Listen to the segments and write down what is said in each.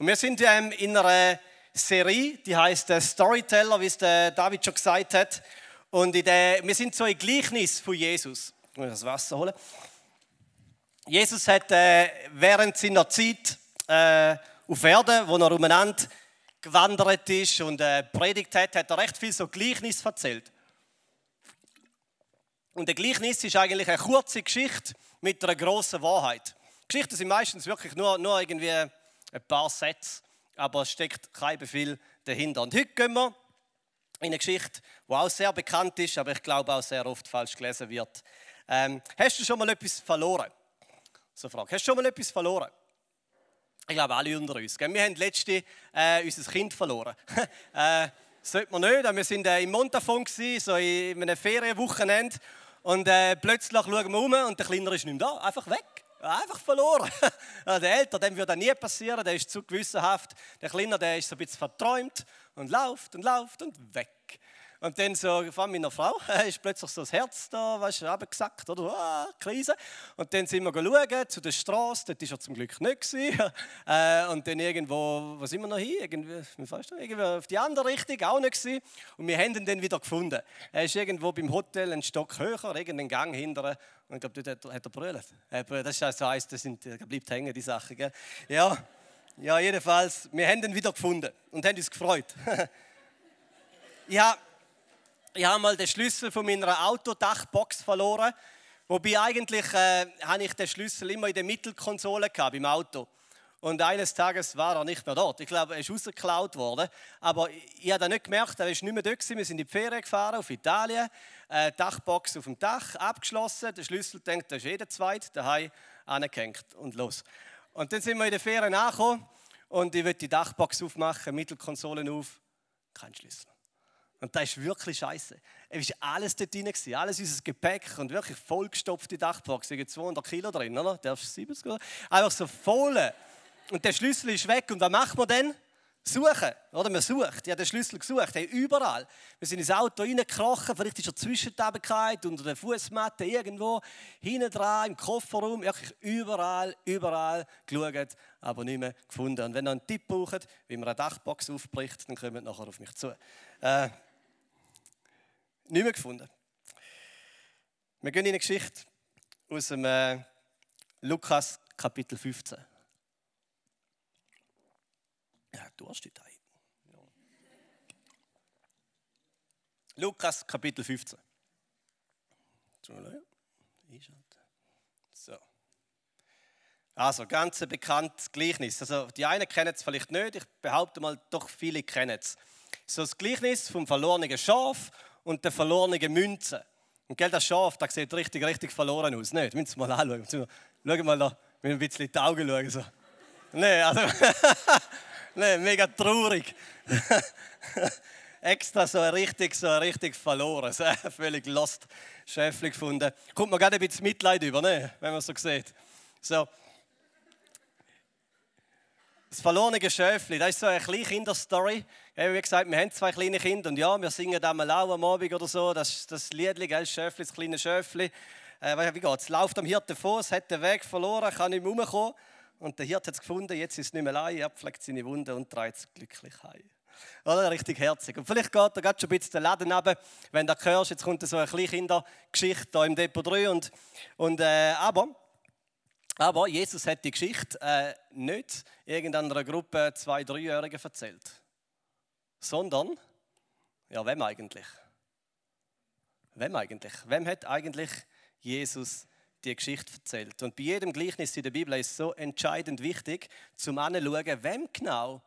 Und wir sind in einer Serie, die heißt äh, Storyteller, wie es der David schon gesagt hat. Und der, wir sind so ein Gleichnis von Jesus. Ich muss das Wasser holen. Jesus hat äh, während seiner Zeit äh, auf Erden, wo er umeinander gewandert ist und predigt hat, hat er recht viel so Gleichnis erzählt. Und der Gleichnis ist eigentlich eine kurze Geschichte mit einer großen Wahrheit. Geschichten sind meistens wirklich nur, nur irgendwie ein paar Sätze, aber es steckt kein Befehl dahinter. Und heute gehen wir in eine Geschichte, die auch sehr bekannt ist, aber ich glaube auch sehr oft falsch gelesen wird. Ähm, hast du schon mal etwas verloren? So Frage. Hast du schon mal etwas verloren? Ich glaube, alle unter uns. Gell? Wir haben letzte äh, unser Kind verloren. äh, sollte man nicht. Wir waren äh, im Montafon, so in einem Ferienwochenende. Und äh, plötzlich schauen wir um und der Kleiner ist nicht mehr da. Einfach weg. Einfach verloren. der Ältere, dem würde das nie passieren, der ist zu gewissenhaft. Der Kleine, der ist so ein bisschen verträumt und läuft und läuft und weg. Und dann so, vor allem meiner Frau, ist plötzlich so das Herz da, weißt du, abgesackt, oder? Ah, Krise. Und dann sind wir schauen zu der Straße, dort war er zum Glück nicht. Äh, und dann irgendwo, wo sind wir noch hin? Irgendwie, weißt du, irgendwie auf die andere Richtung, auch nicht. Gewesen. Und wir haben ihn dann wieder gefunden. Er ist irgendwo beim Hotel einen Stock höher, irgendeinen Gang hinter. Und ich glaube, dort hat er brüllt. Das ist also heißt, das sind, bleibt hängen, die Sachen. Gell? Ja. ja, jedenfalls, wir haben ihn wieder gefunden und haben uns gefreut. ja, ich habe mal den Schlüssel von meiner Autodachbox verloren. Wobei eigentlich äh, habe ich den Schlüssel immer in der Mittelkonsole gehabt, im Auto. Und eines Tages war er nicht mehr dort. Ich glaube, er ist rausgeklaut worden. Aber ich habe nicht gemerkt, er ist nicht mehr dort. Wir sind in die Ferien gefahren, auf Italien. Äh, Dachbox auf dem Dach, abgeschlossen. Der Schlüssel denkt, das ist jeder zweit, daheim angehängt und los. Und dann sind wir in der Ferien angekommen und ich will die Dachbox aufmachen, Mittelkonsolen auf, kein Schlüssel. Und das ist wirklich scheiße. Es war alles dort drin, alles unser Gepäck und wirklich vollgestopfte Dachbox. Ich 200 Kilo drin, oder? Darfst du 70 oder? Einfach so voll. Und der Schlüssel ist weg. Und was macht man dann? Suchen, oder? Man sucht. Ich habe den Schlüssel gesucht, hey, überall. Wir sind ins Auto reingekrochen, vielleicht ist er zwischen unter der Fußmatte, irgendwo, hinten dran, im Kofferraum, wirklich überall, überall geschaut, aber nicht mehr gefunden. Und wenn ihr einen Tipp braucht, wie man eine Dachbox aufbricht, dann kommt nachher auf mich zu. Äh, nicht mehr gefunden. Wir gehen in eine Geschichte aus dem äh, Lukas Kapitel 15. Ja, du hast die ja. Lukas Kapitel 15. So. Also, ganz ein bekanntes Gleichnis. Also, die einen kennen es vielleicht nicht, ich behaupte mal, doch viele kennen es. So das Gleichnis vom verlorenen Schaf und der verlorenen Münze. Und gell, das Schaf, das sieht richtig, richtig verloren aus. Nicht? Müssen wir mal anschauen. Schauen wir mal da, mit ein bisschen in die Augen schauen. So. Nee, also, nee, mega traurig. Extra so richtig, so richtig verloren. So, völlig lost Schäfli gefunden. Kommt man gerade ein bisschen Mitleid über, ne? wenn man so sieht. So. Das verlorene Schäfli, das ist so eine kleine Kinderstory. Wie gesagt, wir haben zwei kleine Kinder und ja, wir singen da mal auch am Abend oder so, das, das Lied, gell, Schäfli, das kleine Schäfli. Äh, wie geht es? Läuft am Hirten vor, es hat den Weg verloren, kann nicht mehr rumkommen. Und der Hirt hat es gefunden, jetzt ist es nicht mehr allein, er pflegt seine Wunde und trägt es glücklich heim. Oder? Richtig herzig. Und vielleicht geht er gerade schon ein bisschen den Laden runter, wenn du hörst, jetzt kommt so eine Kleinkindergeschichte hier im Depot 3. Und, und, äh, aber aber Jesus hat die Geschichte äh, nicht irgendeiner Gruppe zwei, dreijährigen erzählt, sondern, ja, wem eigentlich? Wem eigentlich? Wem hat eigentlich Jesus die Geschichte erzählt? Und bei jedem Gleichnis in der Bibel ist es so entscheidend wichtig, zum anzuschauen, wem genau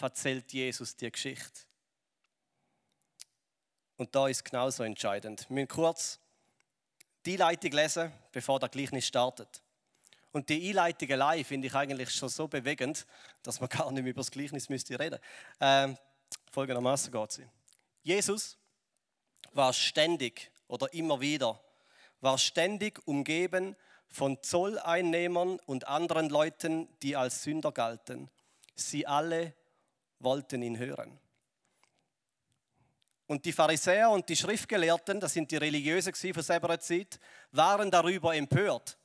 erzählt Jesus die Geschichte. Und da ist genauso entscheidend. Wir müssen kurz die Leitung lesen, bevor der Gleichnis startet. Und die Einleitung allein finde ich eigentlich schon so bewegend, dass man gar nicht mehr über das Gleichnis müsste reden. Ähm, folgendermaßen geht sie. Jesus war ständig oder immer wieder, war ständig umgeben von Zolleinnehmern und anderen Leuten, die als Sünder galten. Sie alle wollten ihn hören. Und die Pharisäer und die Schriftgelehrten, das sind die Religiösen von selber Zeit, waren darüber empört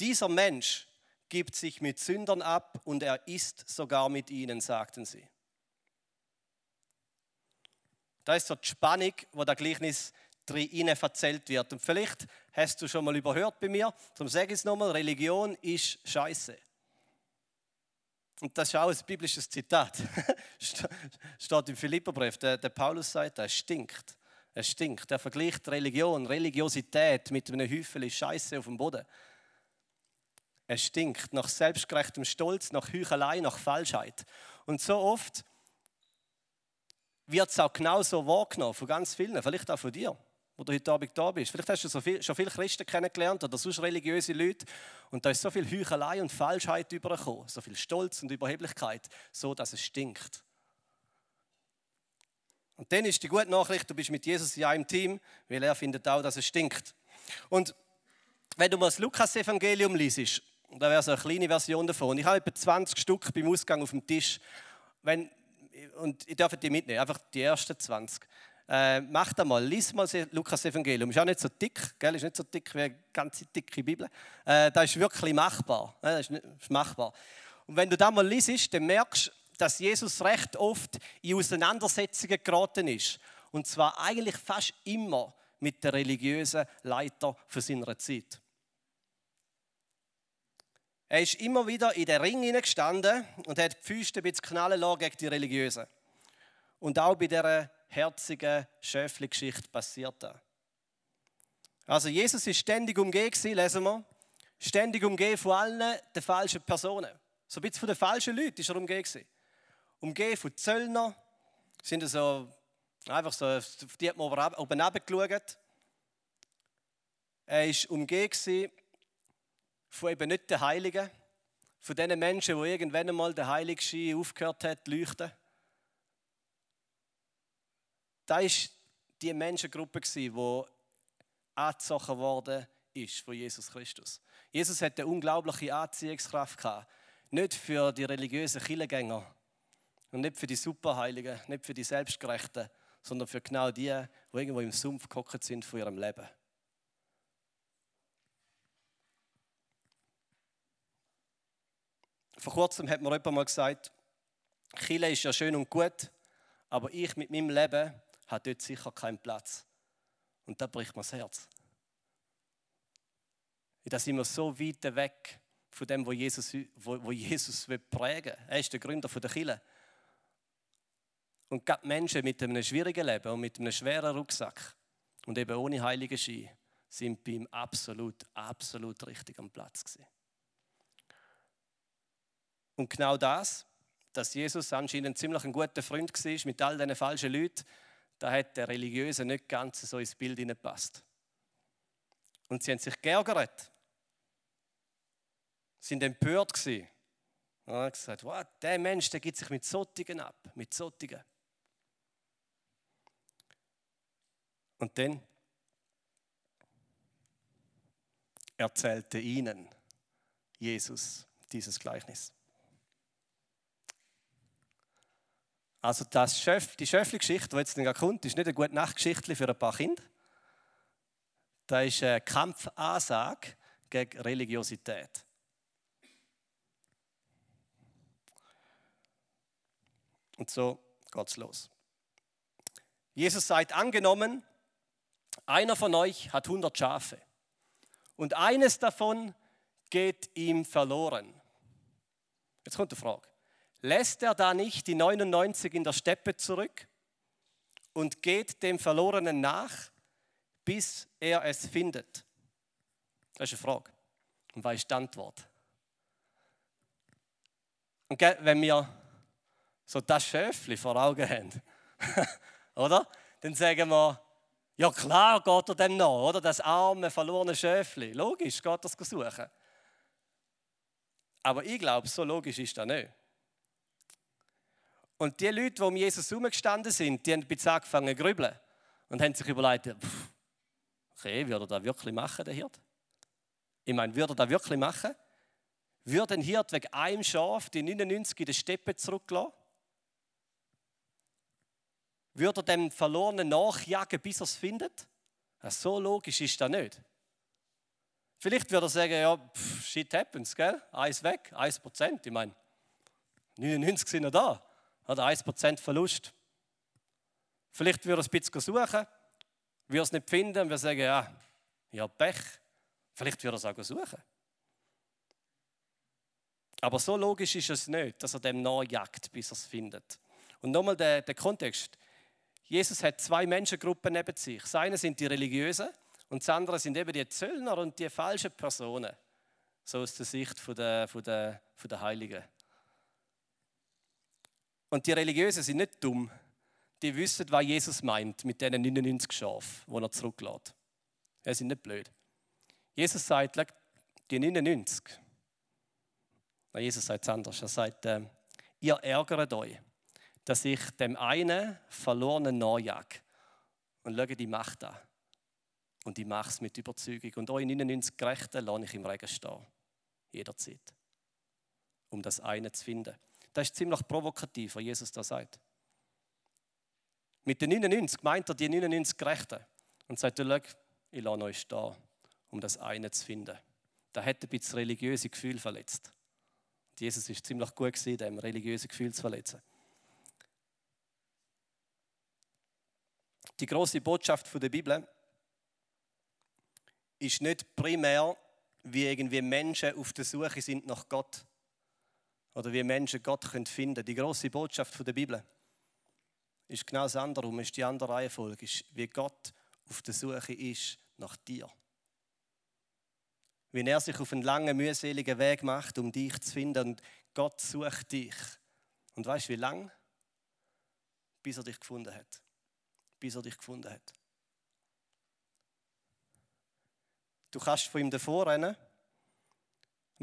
dieser Mensch, gibt sich mit Sündern ab und er isst sogar mit ihnen, sagten sie. Da ist so die Spannung, wo der Gleichnis drin erzählt wird. Und vielleicht hast du schon mal überhört bei mir, darum sage ich es nochmal, Religion ist Scheiße. Und das ist auch ein biblisches Zitat. Steht im Philipperbrief. Der, der Paulus sagt, es stinkt. Es stinkt. Er vergleicht Religion, Religiosität mit einem Häufchen Scheiße auf dem Boden. Es stinkt nach selbstgerechtem Stolz, nach Heuchelei, nach Falschheit. Und so oft wird es auch genauso wahrgenommen von ganz vielen, vielleicht auch von dir wo du heute Abend da bist. Vielleicht hast du so viel, schon viele Christen kennengelernt oder sonst religiöse Leute und da ist so viel Heuchelei und Falschheit übergekommen, so viel Stolz und Überheblichkeit, so dass es stinkt. Und dann ist die gute Nachricht, du bist mit Jesus in einem Team, weil er findet auch, dass es stinkt. Und wenn du mal das Lukas-Evangelium liest, da wäre so eine kleine Version davon. Ich habe etwa 20 Stück beim Ausgang auf dem Tisch. Wenn, und ich darf die mitnehmen, einfach die ersten 20. Äh, mach das mal, lies mal das Lukas-Evangelium. Ist auch nicht so dick, gell? ist nicht so dick wie eine ganze dicke Bibel. Äh, das ist wirklich machbar. Äh, das ist, ist machbar. Und wenn du das mal liest, dann merkst du, dass Jesus recht oft in Auseinandersetzungen geraten ist. Und zwar eigentlich fast immer mit den religiösen Leiter für seiner Zeit. Er ist immer wieder in den Ring gestanden und hat die Füße ein bisschen knallen lassen gegen die Religiösen. Und auch bei dieser herzige Schäfli-Geschichte passiert da. Also Jesus ist ständig umgeben, lesen wir, ständig umgeben von allen den falschen Personen. So ein bisschen von den falschen Leuten ist er umgeben. Umgeben von Zöllner, sind so einfach so, die hat man oben runtergeschaut. Er war umgeben von eben nicht den Heiligen, von den Menschen, die irgendwann einmal der Heiligschein aufgehört hat zu leuchten. Da war die Menschengruppe, die angezogen worden ist von Jesus Christus. Jesus hatte eine unglaubliche Anziehungskraft gehabt. Nicht für die religiösen Killengänger und nicht für die Superheiligen, nicht für die Selbstgerechten, sondern für genau die, die irgendwo im Sumpf gehockt sind von ihrem Leben. Vor kurzem hat mir jemand mal gesagt, Chile ist ja schön und gut, aber ich mit meinem Leben hat dort sicher keinen Platz. Und da bricht mir das Herz. Da sind wir so weit weg von dem, wo Jesus, wo, wo Jesus prägen will. Er ist der Gründer der Kirche. Und gerade Menschen mit einem schwierigen Leben und mit einem schweren Rucksack und eben ohne heiligen Schein sind bei ihm absolut, absolut richtig am Platz gewesen. Und genau das, dass Jesus anscheinend ziemlich ein guter Freund war mit all diesen falschen Leuten, da hat der Religiöse nicht ganz so ins Bild hineingepasst. Und sie haben sich geärgert, sind empört gewesen. Und haben gesagt, wow, der Mensch, der gibt sich mit Sottigen ab, mit Sottigen. Und dann erzählte ihnen Jesus dieses Gleichnis. Also das Schöf, die Schöffli-Geschichte, die jetzt kommt, ist nicht eine gute Nachtgeschichte für ein paar Kinder. Das ist eine Kampfansage gegen Religiosität. Und so geht's los. Jesus sagt, angenommen, einer von euch hat 100 Schafe und eines davon geht ihm verloren. Jetzt kommt die Frage. Lässt er da nicht die 99 in der Steppe zurück und geht dem Verlorenen nach, bis er es findet? Das ist eine Frage. Und was ist die Antwort? Und wenn wir so das Schöfli vor Augen haben, oder? Dann sagen wir, ja klar geht er dem nach, oder? Das arme, verlorene Schöfli. Logisch geht es suchen. Aber ich glaube, so logisch ist das nicht. Und die Leute, die um Jesus herumgestanden sind, die haben bisschen angefangen zu grübeln und haben sich überlegt, pff, okay, würde er das wirklich machen, der Hirt? Ich meine, würde er das wirklich machen? Würde ein Hirt wegen einem Schaf die 99 in der Steppe zurücklassen? Würde er dem Verlorenen nachjagen, bis er es findet? So logisch ist das nicht. Vielleicht würde er sagen, ja, pff, shit happens, gell? Eins weg, 1 Prozent. Ich meine, 99 sind noch da. Hat 1 Prozent Verlust. Vielleicht würde er ein bisschen suchen, würde es nicht finden und würde sagen, ja, ich habe Pech. Vielleicht würde er es auch suchen. Aber so logisch ist es nicht, dass er dem nachjagt, bis er es findet. Und nochmal der, der Kontext. Jesus hat zwei Menschengruppen neben sich. Das eine sind die Religiösen und das andere sind eben die Zöllner und die falschen Personen. So aus der Sicht der, der, der Heiligen. Und die Religiösen sind nicht dumm. Die wissen, was Jesus meint mit diesen 99 Schafen, die er zurücklässt. Sie sind nicht blöd. Jesus sagt, die 99, Jesus sagt es anders. Er sagt, äh, ihr ärgert euch, dass ich dem einen verlorenen nachjage. Und schaut die Macht an. Und ich mache es mit Überzeugung. Und euch 99 Gerechten lasse ich im Regen stehen. Jederzeit. Um das eine zu finden. Das ist ziemlich provokativ, was Jesus da sagt. Mit den 99 meint er die 99 Gerechten. Und sagt, ich lasse euch stehen, um das eine zu finden. Da hat ein bisschen religiöse Gefühl verletzt. Jesus ist ziemlich gut gewesen, dem religiöse Gefühl zu verletzen. Die große Botschaft der Bibel ist nicht primär, wie irgendwie Menschen auf der Suche sind nach Gott oder wie Menschen Gott finden können. Die große Botschaft der Bibel ist genau das andere, ist die andere Reihenfolge, ist, wie Gott auf der Suche ist nach dir wie er sich auf einen langen, mühseligen Weg macht, um dich zu finden. Und Gott sucht dich. Und weißt du, wie lang? Bis er dich gefunden hat. Bis er dich gefunden hat. Du kannst von ihm davor rennen.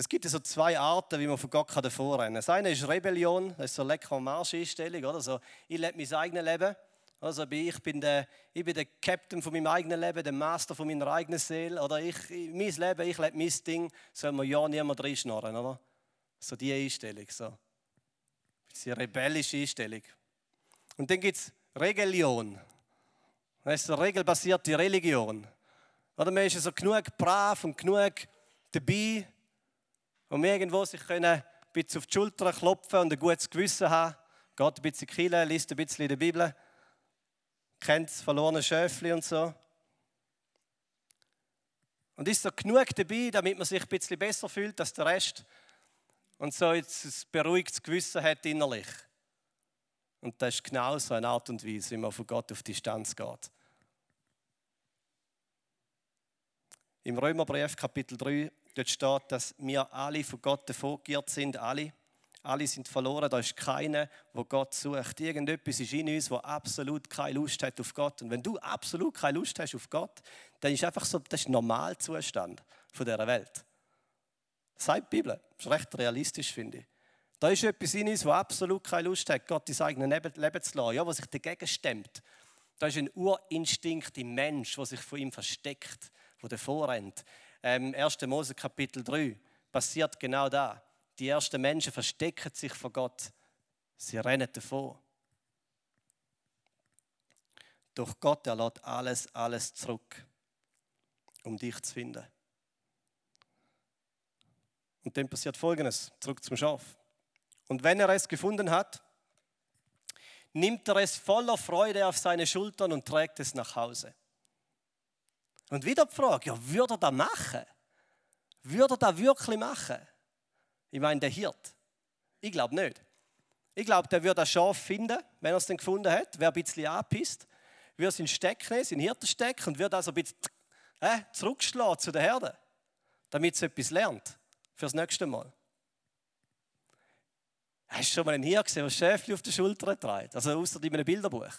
Es gibt so zwei Arten, wie man von Gott davor rennen kann. Das eine ist Rebellion, das ist so eine leckere Marscheinstellung. Oder? So, ich lebe mein eigenes Leben. Also ich bin, der, ich bin der Captain von meinem eigenen Leben, der Master von meiner eigenen Seele. Oder ich, mein Leben, ich lebe mein Ding, soll man ja niemand reinschnorren, oder? So die Einstellung, so. Diese rebellische Einstellung. Und dann gibt es Religion. Das ist eine regelbasierte Religion. Oder man ist so genug brav und genug dabei, um irgendwo sich können ein bisschen auf die Schulter klopfen und ein gutes Gewissen haben. Geht ein bisschen Kille, liest ein bisschen in der Bibel kennt das verlorene Schöfli und so. Und ist so genug dabei, damit man sich ein bisschen besser fühlt als der Rest und so jetzt ein beruhigtes Gewissen hat innerlich. Und das ist genau so eine Art und Weise, wie man von Gott auf Distanz geht. Im Römerbrief Kapitel 3 dort steht, dass wir alle von Gott davongeirrt sind, alle. Alle sind verloren, da ist keiner, wo Gott sucht. Irgendetwas ist in uns, wo absolut keine Lust hat auf Gott. Und wenn du absolut keine Lust hast auf Gott, dann ist einfach so, das ist ein Normalzustand von dieser Welt. Das sagt die Bibel. Das ist recht realistisch, finde ich. Da ist etwas in uns, wo absolut keine Lust hat, Gott in sein eigenes Leben zu lassen, ja, was sich dagegen stemmt. Da ist ein Urinstinkt im Mensch, der sich von ihm versteckt, der davor rennt. Ähm, 1. Mose Kapitel 3 passiert genau da. Die ersten Menschen verstecken sich vor Gott. Sie rennen davon. Doch Gott erlaubt alles, alles zurück, um dich zu finden. Und dann passiert Folgendes, zurück zum Schaf. Und wenn er es gefunden hat, nimmt er es voller Freude auf seine Schultern und trägt es nach Hause. Und wieder die Frage, ja, würde er das machen? Würde er das wirklich machen? Ich meine, der Hirt. Ich glaube nicht. Ich glaube, der würde das Schaf finden, wenn er es dann gefunden hat, wäre ein bisschen angepisst, würde es in Steck nehmen, in Hirtensteck und würde also ein bisschen äh, zurückschlagen zu der Herde, damit es etwas lernt fürs nächste Mal. Hast du schon mal einen Hirte gesehen, der Schäfchen auf der Schulter trägt? Also außer in einem Bilderbuch.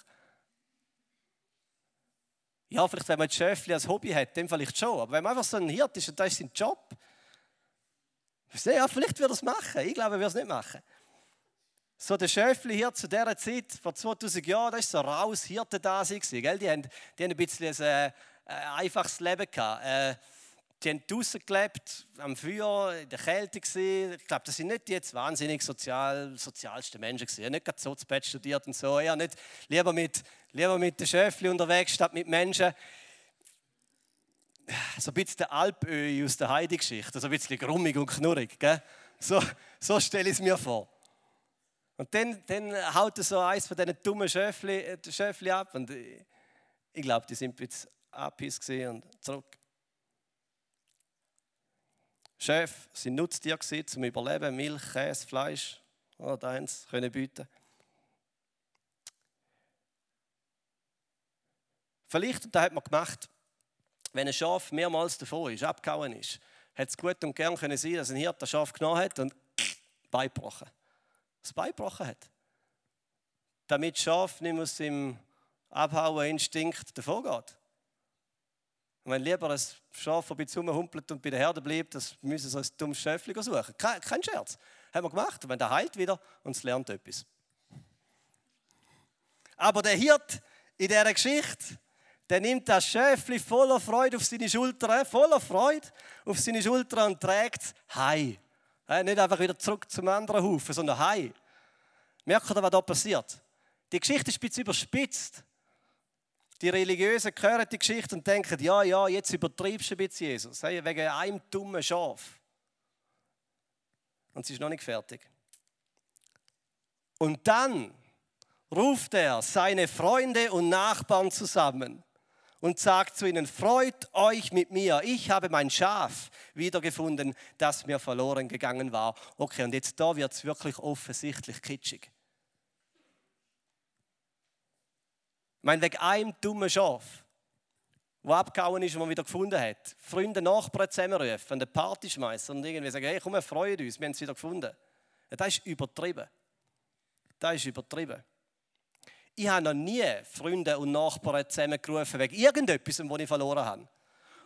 Ja, vielleicht, wenn man ein Schäfchen als Hobby hat, dann vielleicht schon. Aber wenn man einfach so ein Hirt ist und das ist sein Job, ja, vielleicht würde er es machen. Ich glaube, er würde es nicht machen. So der Schöfli hier zu dieser Zeit, vor 2000 Jahren, das war so raus Hirte da. Die haben, die haben ein bisschen ein, äh, einfaches Leben gehabt. Äh, die haben draußen gelebt, am Feuer, in der Kälte gewesen. Ich glaube, das sind nicht die jetzt wahnsinnig sozial, sozialsten Menschen gewesen. Nicht gerade so zu Bett studiert und so. Eher nicht lieber mit, lieber mit den Schöfli unterwegs statt mit Menschen. so ein bisschen der Alpöhi aus der Heidi-Geschichte, so ein bisschen grummig und knurrig. Gell? So, so stelle ich es mir vor. Und dann, dann haut er so eins von diesen dummen Schöfli, äh, Schöfli ab. Und ich, ich glaube, die sind jetzt abhiss und zurück. Chef sind Nutztiere zum Überleben, Milch, Käse, Fleisch, oder eins können bieten. Vielleicht, und das hat man gemacht, wenn ein Schaf mehrmals davor ist, abgehauen ist, hätte es gut und gern können sein, dass ein Hirte das Schaf genommen hat und beigebrochen. Das beigebrochen hat. Damit das Schaf nicht aus dem Abhauen-Instinkt davor geht. Und wenn lieber ein Schaf, das bei bisschen rumhumpelt und bei der Herde bleibt, das müssen so ein dummes Schäfchen suchen. Kein, kein Scherz. Haben wir gemacht. Und wenn der heilt wieder und es lernt etwas. Aber der Hirt in dieser Geschichte, der nimmt das Schäfli voller Freude auf seine Schulter, voller Freude auf seine Schulter und trägt es heim. Nicht einfach wieder zurück zum anderen Haufen, sondern heim. Merkt ihr, was da passiert? Die Geschichte ist ein bisschen überspitzt. Die Religiösen hören die Geschichte und denken, ja, ja, jetzt übertreibst du ein bisschen Jesus, wegen einem dummen Schaf. Und sie ist noch nicht fertig. Und dann ruft er seine Freunde und Nachbarn zusammen und sagt zu ihnen, freut euch mit mir, ich habe mein Schaf wiedergefunden, das mir verloren gegangen war. Okay, und jetzt da wird es wirklich offensichtlich kitschig. Ich meine, wegen einem dummen Schaf, der abgehauen ist und man wieder gefunden hat. Freunde, Nachbarn zusammenrufen, eine Party schmeißen und irgendwie sagen, hey, komm, wir freuen uns, wir haben es wieder gefunden. Ja, das ist übertrieben. Das ist übertrieben. Ich habe noch nie Freunde und Nachbarn zusammengerufen wegen irgendetwas, was ich verloren habe.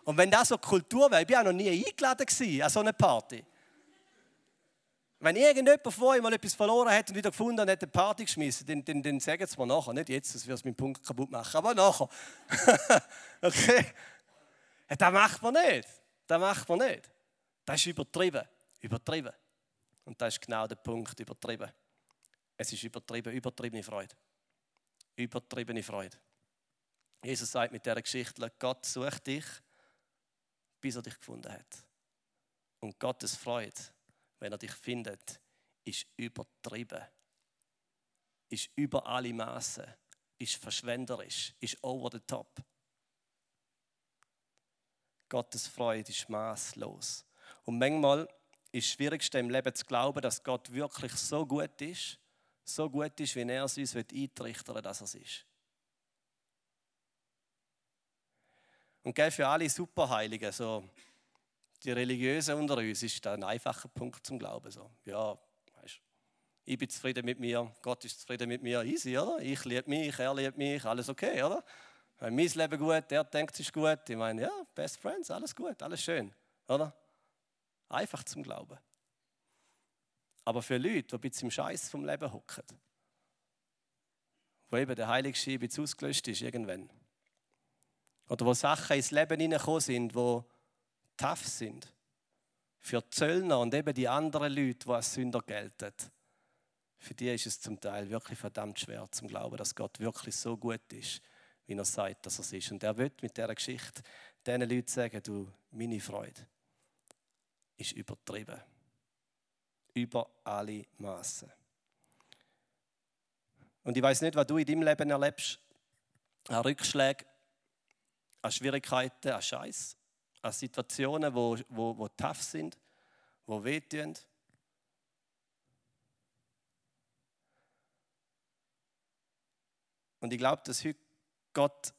Und wenn das so Kultur wäre, ich war noch nie eingeladen an so eine Party. Wenn irgendjemand von euch mal etwas verloren hat und wieder gefunden hat, hat eine Party geschmissen, dann, dann, dann sagen sie mir nachher. Nicht jetzt, das wird meinen Punkt kaputt machen, aber nachher. okay? Das macht man nicht. Das macht man nicht. Das ist übertrieben. Übertrieben. Und das ist genau der Punkt, übertrieben. Es ist übertrieben, übertriebene Freude übertriebene Freude. Jesus sagt mit dieser Geschichte, Gott sucht dich, bis er dich gefunden hat. Und Gottes Freude, wenn er dich findet, ist übertrieben, ist über alle Maßen, ist verschwenderisch, ist over the top. Gottes Freude ist maßlos. Und manchmal ist das Schwierigste im Leben zu glauben, dass Gott wirklich so gut ist, so gut ist, wie er es uns eintrichtern will, dass er es ist. Und gell, für alle Superheiligen, so die Religiösen unter uns, ist das ein einfacher Punkt zum Glauben. So. Ja, weißt, ich bin zufrieden mit mir, Gott ist zufrieden mit mir, easy, oder? Ich liebe mich, er liebt mich, alles okay, oder? Mein Leben gut, er denkt, es ist gut. Ich meine, ja, Best Friends, alles gut, alles schön, oder? Einfach zum Glauben. Aber für Leute, die ein im Scheiß vom Leben hocken, wo eben der Heilige ein ausgelöscht ist irgendwann, oder wo Sachen ins Leben hineingekommen sind, die tough sind, für Zöllner und eben die anderen Leute, die als Sünder gelten, für die ist es zum Teil wirklich verdammt schwer zu glauben, dass Gott wirklich so gut ist, wie er sagt, dass er es ist. Und er wird mit dieser Geschichte diesen Leuten sagen, du, meine Freude ist übertrieben über alle Maßen. Und ich weiß nicht, was du in deinem Leben erlebst. An Rückschlägen, an Schwierigkeiten, an Scheiß, an Situationen, wo, wo, wo tough sind, wo wehtun. Und ich glaube, dass heute Gott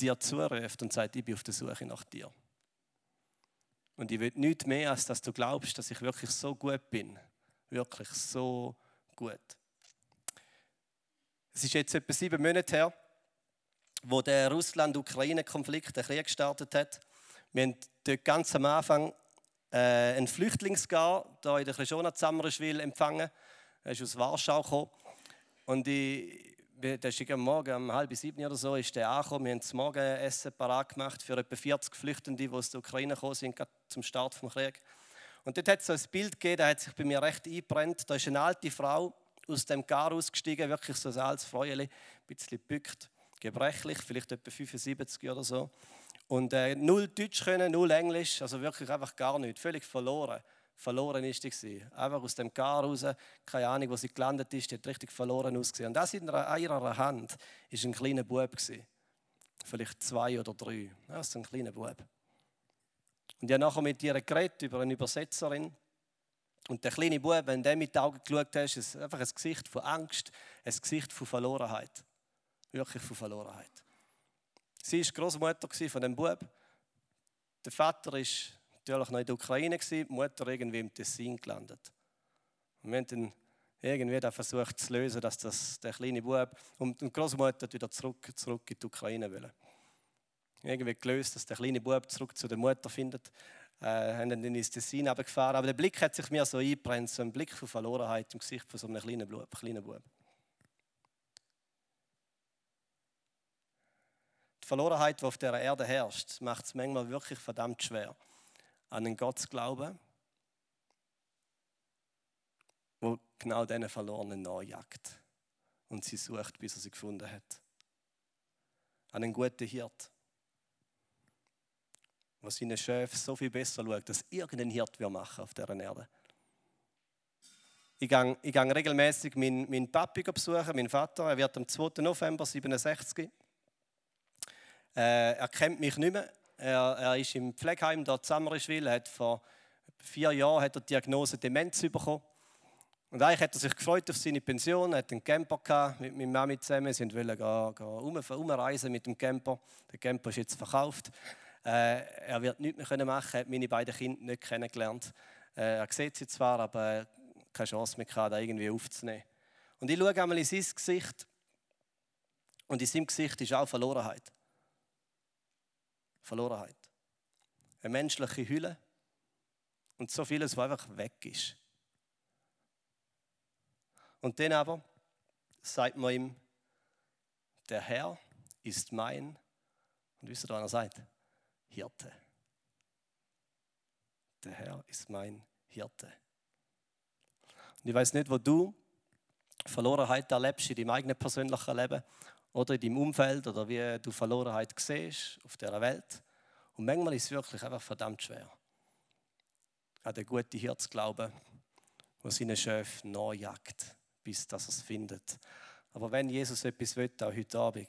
dir zuruft und sagt, ich bin auf der Suche nach dir. Und ich will nichts mehr, als dass du glaubst, dass ich wirklich so gut bin. Wirklich so gut. Es ist jetzt etwa sieben Monate her, wo der Russland-Ukraine-Konflikt, der Krieg gestartet hat. Wir haben dort ganz am Anfang äh, einen Flüchtlingsgar hier in der Krishona Zamrischwil empfangen. Er ist aus Warschau gekommen. Und ich, der ist am Morgen um halb sieben oder so ist der angekommen. Wir haben das Morgenessen parat gemacht für etwa 40 Flüchtende, die aus der Ukraine gekommen sind, zum Start des Krieges. Und dort hat es so ein Bild gegeben, das hat sich bei mir recht eingebrennt. Da ist eine alte Frau aus dem Gar ausgestiegen, wirklich so ein altes Fräulein, ein bisschen gebückt, gebrechlich, vielleicht etwa 75 oder so. Und äh, null Deutsch können, null Englisch, also wirklich einfach gar nichts, völlig verloren. Verloren ist sie. Einfach aus dem Gar raus, keine Ahnung, wo sie gelandet ist, die hat richtig verloren ausgesehen. Und das in ihrer Hand war ein kleiner Bub. Vielleicht zwei oder drei. Das ist ein kleiner Bub. Und ich habe nachher mit ihr geredet über eine Übersetzerin. Und der kleine Bub, wenn der mit den Augen geschaut hat, ist einfach ein Gesicht von Angst, ein Gesicht von Verlorenheit. Wirklich von Verlorenheit. Sie war Großmutter von dem Bub. Der Vater war natürlich noch in der Ukraine, die Mutter irgendwie im Tessin gelandet. Und wir haben dann irgendwie versucht zu lösen, dass das, der kleine Bub und die Großmutter wieder zurück, zurück in die Ukraine will. Irgendwie gelöst, dass der kleine Bub zurück zu der Mutter findet. Äh, haben dann ins Tessin gefahren. Aber der Blick hat sich mir so eingebrennt, so ein Blick von Verlorenheit im Gesicht von so einem kleinen Bub. Kleinen Bub. Die Verlorenheit, die auf der Erde herrscht, macht es manchmal wirklich verdammt schwer, an einen Gott zu glauben, wo genau diesen Verlorenen nachjagt und sie sucht, bis er sie gefunden hat. An einen guten Hirt, wo seinen Chef so viel besser schaut, dass irgendein Hirt wir machen auf dieser Erde. Ich gehe, ich gehe regelmäßig meinen, meinen Papi besuchen, meinen Vater. Er wird am 2. November 67 äh, er kennt mich nicht mehr. Er, er ist im Pflegeheim dort Samrischwil, hat vor vier Jahren hat er die Diagnose Demenz bekommen. Und eigentlich hat er sich gefreut auf seine Pension, er hat einen Camper gehabt, mit meiner Mami zusammen, sie wollten gehen, gehen um, umreisen mit dem Camper. Der Camper ist jetzt verkauft. Äh, er wird nichts mehr machen können, hat meine beiden Kinder nicht kennengelernt. Äh, er sieht sie zwar, aber keine Chance mehr gehabt, da irgendwie aufzunehmen. Und ich schaue einmal in sein Gesicht und in seinem Gesicht ist auch Verlorenheit. Verlorenheit. Eine menschliche Hülle und so vieles, was einfach weg ist. Und dann aber sagt man ihm, der Herr ist mein, und wisst ihr, was er sagt? Hirte. Der Herr ist mein Hirte. Und ich weiß nicht, wo du Verlorenheit erlebst in deinem eigenen persönlichen Leben oder in deinem Umfeld oder wie du Verlorenheit siehst auf dieser Welt. Und manchmal ist es wirklich einfach verdammt schwer, an den guten Hirt zu glauben, der seinen Chef nachjagt, bis dass er es findet. Aber wenn Jesus etwas will, auch heute Abend,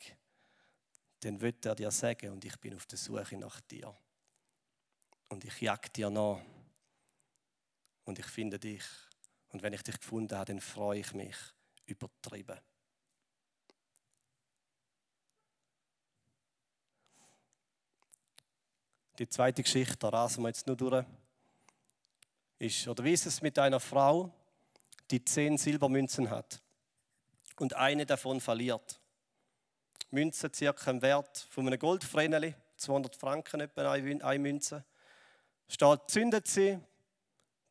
dann wird er dir sagen, und ich bin auf der Suche nach dir. Und ich jag dir nach. Und ich finde dich. Und wenn ich dich gefunden habe, dann freue ich mich übertrieben. Die zweite Geschichte, da rasen wir jetzt nur durch, ist, oder wie ist es mit einer Frau, die zehn Silbermünzen hat und eine davon verliert? Münze circa im Wert von einem Goldvreneli, 200 Franken etwa eine Münze. Steht, zündet sie,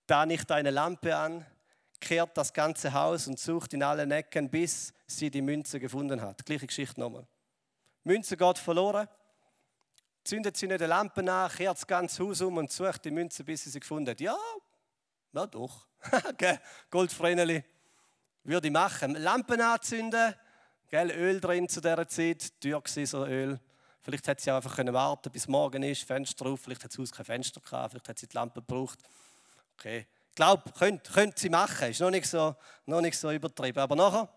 da nicht eine Lampe an, kehrt das ganze Haus und sucht in allen Ecken, bis sie die Münze gefunden hat. Gleiche Geschichte nochmal. Münze geht verloren, zündet sie nicht eine Lampe nach, kehrt das ganze Haus um und sucht die Münze, bis sie sie gefunden hat. Ja, na doch. Goldvreneli. Würde ich machen. Lampen anzünden, gell, Öl drin zu dieser Zeit, so Öl. Vielleicht hätte sie auch einfach warten bis morgen ist, Fenster drauf, vielleicht hat das Haus kein Fenster gehabt, vielleicht hat sie die Lampe gebraucht. Okay, ich glaube, könnte, könnte sie machen, ist noch nicht, so, noch nicht so übertrieben. Aber nachher,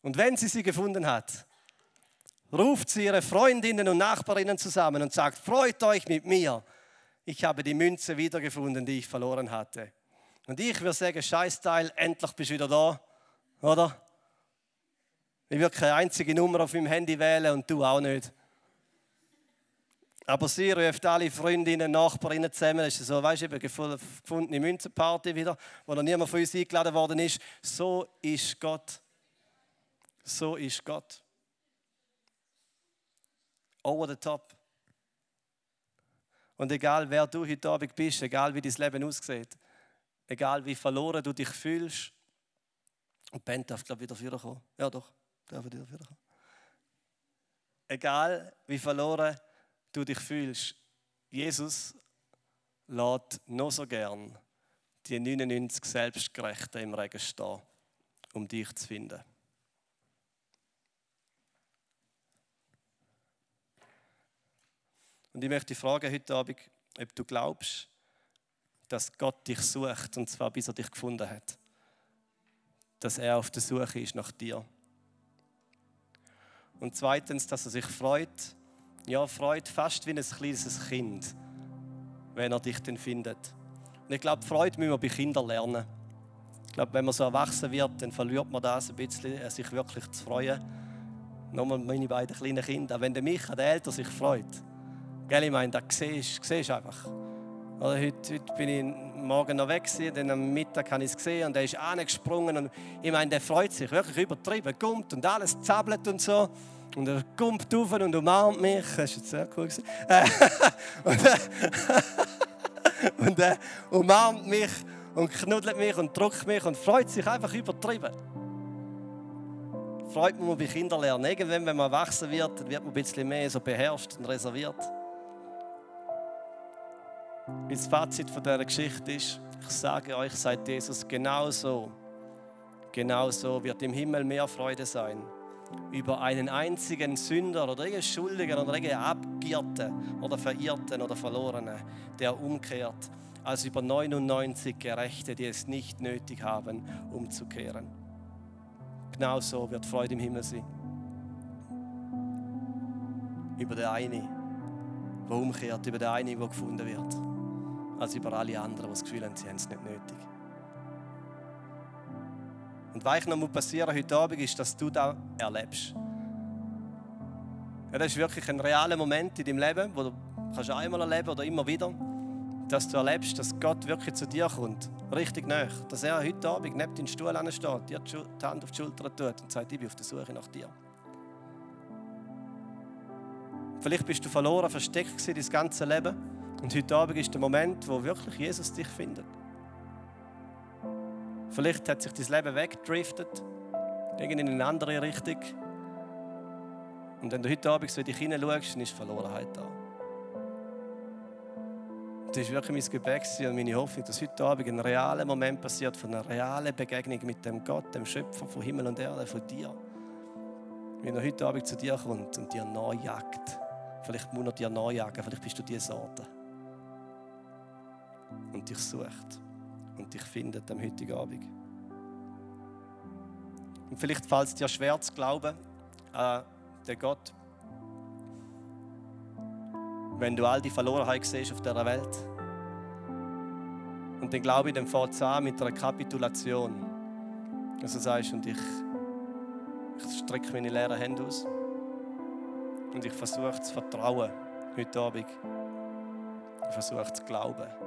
und wenn sie sie gefunden hat, ruft sie ihre Freundinnen und Nachbarinnen zusammen und sagt, freut euch mit mir. Ich habe die Münze wiedergefunden, die ich verloren hatte. Und ich würde sagen, Scheißteil, endlich bist du wieder da, oder? Ich würde keine einzige Nummer auf meinem Handy wählen und du auch nicht. Aber sie ruft alle Freundinnen, Nachbarinnen zusammen. Ist so, weißt du, gefundene Münzenparty wieder, wo noch niemand von uns eingeladen worden ist. So ist Gott. So ist Gott over the top. Und egal wer du heute Abend bist, egal wie dein Leben aussieht, egal wie verloren du dich fühlst, und Ben darf, glaube ich, wieder vorkommen. Ja, doch, darf wieder vorkommen. Egal wie verloren du dich fühlst, Jesus lädt noch so gern die 99 Selbstgerechten im Regen stehen, um dich zu finden. Und ich möchte dich fragen heute Abend, ob du glaubst, dass Gott dich sucht, und zwar bis er dich gefunden hat. Dass er auf der Suche ist nach dir. Und zweitens, dass er sich freut, ja, freut fast wie ein kleines Kind, wenn er dich dann findet. Und ich glaube, Freude müssen wir bei Kindern lernen. Ich glaube, wenn man so erwachsen wird, dann verliert man das ein bisschen, äh, sich wirklich zu freuen. Nochmal meine beiden kleinen Kinder. Wenn der Micha, der Älter, sich freut, gell, ich meine, das siehst du einfach. Oder heute, heute bin ich morgen noch weg, dann am Mittag habe ich es gesehen und er ist angesprungen. Und ich meine, der freut sich wirklich übertrieben, kommt und alles zappelt und so. Und er kommt rauf und umarmt mich. Das ist jetzt sehr cool. und, äh, und er umarmt mich und knuddelt mich und drückt mich und freut sich einfach übertrieben. Freut man bei Kindern lernen. Irgendwann, wenn man erwachsen wird, dann wird man ein bisschen mehr so beherrscht und reserviert. Das Fazit von dieser Geschichte ist, ich sage euch, seit Jesus genau so, genau so wird im Himmel mehr Freude sein über einen einzigen Sünder oder einen Schuldigen oder einen Abgierten oder Verirrten oder Verlorenen, der umkehrt, als über 99 Gerechte, die es nicht nötig haben, umzukehren. Genau so wird Freude im Himmel sein. Über den einen, der umkehrt, über den einen, der gefunden wird, als über alle anderen, die das Gefühl haben, sie haben es nicht nötig. Und was ich noch passieren heute Abend ist, dass du das erlebst. Ja, das ist wirklich ein realer Moment in deinem Leben, wo du kannst einmal erleben oder immer wieder, dass du erlebst, dass Gott wirklich zu dir kommt, richtig nah. Dass er heute Abend neben deinem Stuhl steht, dir die Hand auf die Schulter tut und sagt, ich bin auf der Suche nach dir. Vielleicht bist du verloren, versteckt dein ganze Leben. Und heute Abend ist der Moment, wo wirklich Jesus dich findet. Vielleicht hat sich dein Leben weggedriftet, in eine andere Richtung. Und wenn du heute Abend so in dich hineinschaust, dann ist Verlorenheit da. Das ist wirklich mein Gebet und meine Hoffnung, dass heute Abend ein realer Moment passiert von einer realen Begegnung mit dem Gott, dem Schöpfer von Himmel und Erde, von dir. Wenn er heute Abend zu dir kommt und dir nachjagt. Vielleicht muss er dir nachjagen, vielleicht bist du die Sorte. Und dich sucht und dich findet am heutigen Abend. Und vielleicht fällt es dir schwer zu glauben an den Gott, wenn du all die Verlorenheit siehst auf dieser Welt. Und dann glaube ich, dann fängt es an mit einer Kapitulation. Also sagst und ich, ich strecke meine leeren Hände aus und ich versuche zu vertrauen heute Abend. Ich versuche zu glauben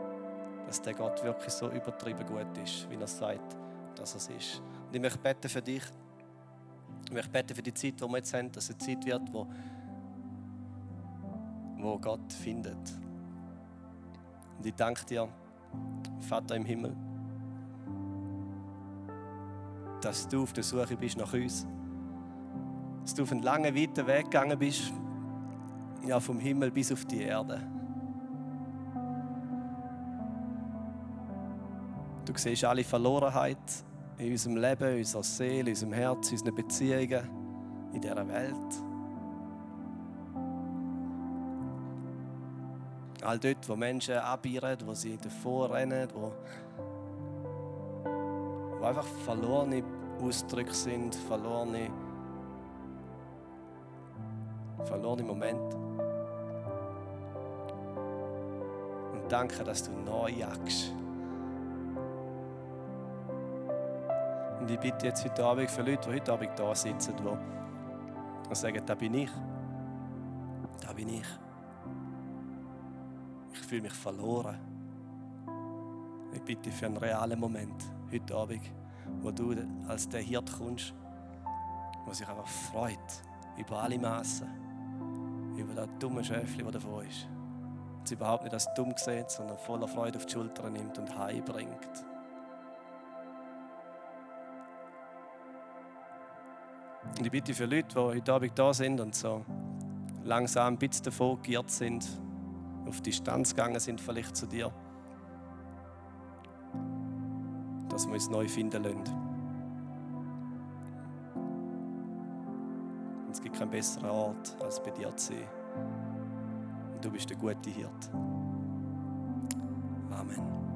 dass der Gott wirklich so übertrieben gut ist, wie er sagt, dass er es ist. Und ich möchte beten für dich. Ich möchte beten für die Zeit, die wir jetzt haben, dass es eine Zeit wird, wo, wo Gott findet. Und ich danke dir, Vater im Himmel, dass du auf der Suche bist nach uns. Dass du auf einen langen, weiten Weg gegangen bist, ja, vom Himmel bis auf die Erde. Du siehst alle Verlorenheit in unserem Leben, in unserer Seele, in unserem Herz, in unseren Beziehungen, in dieser Welt. All dort, wo Menschen abieren, wo sie davor rennen, wo, wo einfach verlorene Ausdrücke sind, verlorene, verlorene Momente. Und danke, dass du neu jagst. Und ich bitte jetzt heute Abend für Leute, die heute Abend da sitzen, die sagen, da bin ich. Da bin ich. Ich fühle mich verloren. Ich bitte für einen realen Moment heute Abend, wo du als der Hirt kommst, der sich einfach freut über alle Massen, über das dumme Schäfchen, das davor ist. Und sie überhaupt nicht als dumm sieht, sondern voller Freude auf die Schulter nimmt und heimbringt. Und ich bitte für Leute, die heute Abend da sind und so langsam ein bisschen davon geirrt sind, auf Distanz gegangen sind, vielleicht zu dir, dass wir uns neu finden lassen. Es gibt keinen besseren Ort, als bei dir zu sein. und du bist der gute Hirt. Amen.